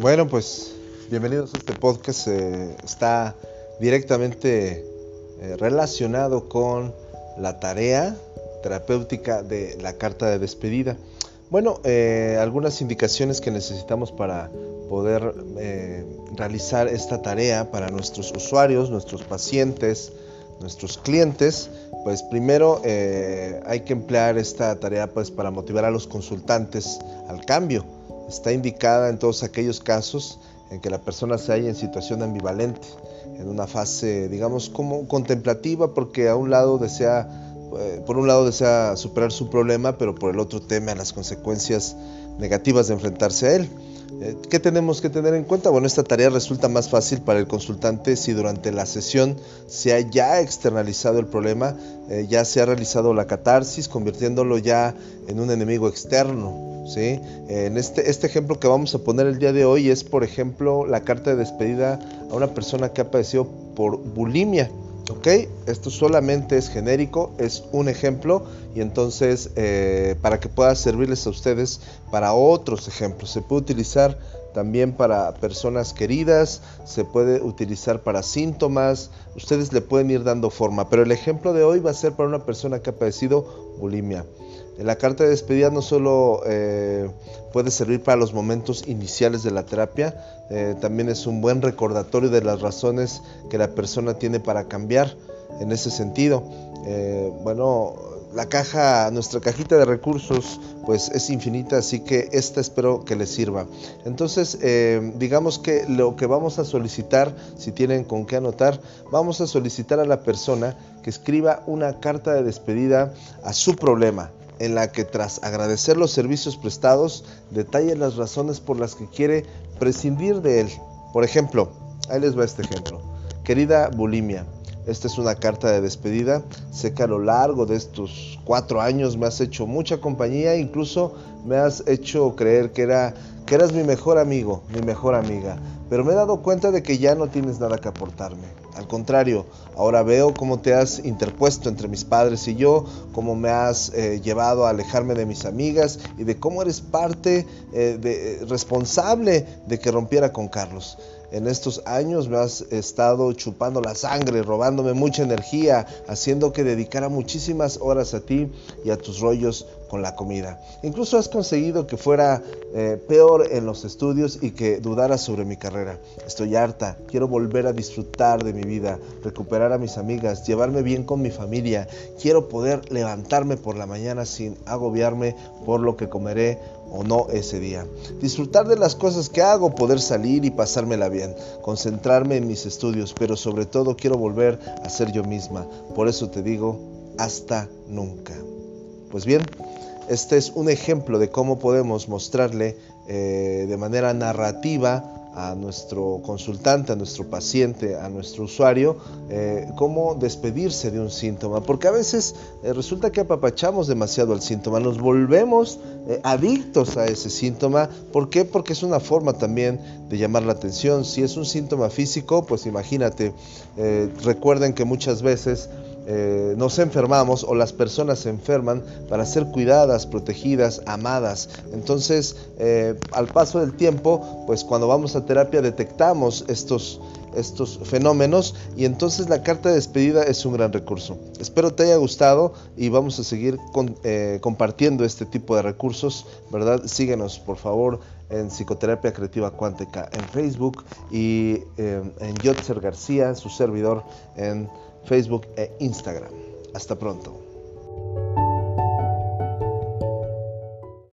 Bueno, pues bienvenidos a este podcast. Eh, está directamente eh, relacionado con la tarea terapéutica de la carta de despedida. Bueno, eh, algunas indicaciones que necesitamos para poder realizar esta tarea para nuestros usuarios, nuestros pacientes, nuestros clientes, pues primero hay que emplear esta tarea pues para motivar a los consultantes al cambio está indicada en todos aquellos casos en que la persona se halla en situación ambivalente, en una fase, digamos, como contemplativa, porque a un lado desea, eh, por un lado desea superar su problema, pero por el otro teme a las consecuencias negativas de enfrentarse a él. Eh, ¿Qué tenemos que tener en cuenta? Bueno, esta tarea resulta más fácil para el consultante si durante la sesión se ha ya externalizado el problema, eh, ya se ha realizado la catarsis, convirtiéndolo ya en un enemigo externo, ¿sí? En este, este ejemplo que vamos a poner el día de hoy es, por ejemplo, la carta de despedida a una persona que ha padecido por bulimia. ¿ok? Esto solamente es genérico, es un ejemplo y entonces eh, para que pueda servirles a ustedes para otros ejemplos. Se puede utilizar también para personas queridas, se puede utilizar para síntomas, ustedes le pueden ir dando forma, pero el ejemplo de hoy va a ser para una persona que ha padecido bulimia. La carta de despedida no solo eh, puede servir para los momentos iniciales de la terapia, eh, también es un buen recordatorio de las razones que la persona tiene para cambiar en ese sentido. Eh, bueno, la caja, nuestra cajita de recursos, pues es infinita, así que esta espero que les sirva. Entonces, digamos que lo que vamos a solicitar, si tienen con qué anotar, vamos a solicitar a la persona que escriba una carta de despedida a su problema en la que tras agradecer los servicios prestados, detalle las razones por las que quiere prescindir de él. Por ejemplo, ahí les va este ejemplo. Querida bulimia, esta es una carta de despedida. Sé que a lo largo de estos cuatro años me has hecho mucha compañía, incluso me has hecho creer que, era, que eras mi mejor amigo, mi mejor amiga. Pero me he dado cuenta de que ya no tienes nada que aportarme. Al contrario, ahora veo cómo te has interpuesto entre mis padres y yo, cómo me has eh, llevado a alejarme de mis amigas y de cómo eres parte eh, de, responsable de que rompiera con Carlos. En estos años me has estado chupando la sangre, robándome mucha energía, haciendo que dedicara muchísimas horas a ti y a tus rollos con la comida. Incluso has conseguido que fuera eh, peor en los estudios y que dudara sobre mi carrera. Estoy harta, quiero volver a disfrutar de mi vida, recuperar a mis amigas, llevarme bien con mi familia. Quiero poder levantarme por la mañana sin agobiarme por lo que comeré o no ese día. Disfrutar de las cosas que hago, poder salir y pasármela bien, concentrarme en mis estudios, pero sobre todo quiero volver a ser yo misma. Por eso te digo, hasta nunca. Pues bien, este es un ejemplo de cómo podemos mostrarle eh, de manera narrativa a nuestro consultante, a nuestro paciente, a nuestro usuario, eh, cómo despedirse de un síntoma. Porque a veces eh, resulta que apapachamos demasiado al síntoma, nos volvemos adictos a ese síntoma. ¿Por qué? Porque es una forma también de llamar la atención. Si es un síntoma físico, pues imagínate, recuerden que muchas veces eh, nos enfermamos o las personas se enferman para ser cuidadas, protegidas, amadas. Entonces, eh, al paso del tiempo, pues cuando vamos a terapia detectamos estos, estos fenómenos y entonces la carta de despedida es un gran recurso. Espero te haya gustado y vamos a seguir eh, compartiendo este tipo de recursos, ¿verdad? Síguenos por favor en Psicoterapia Creativa Cuántica en Facebook y en Yotzer García, su servidor en Facebook e Instagram. Hasta pronto.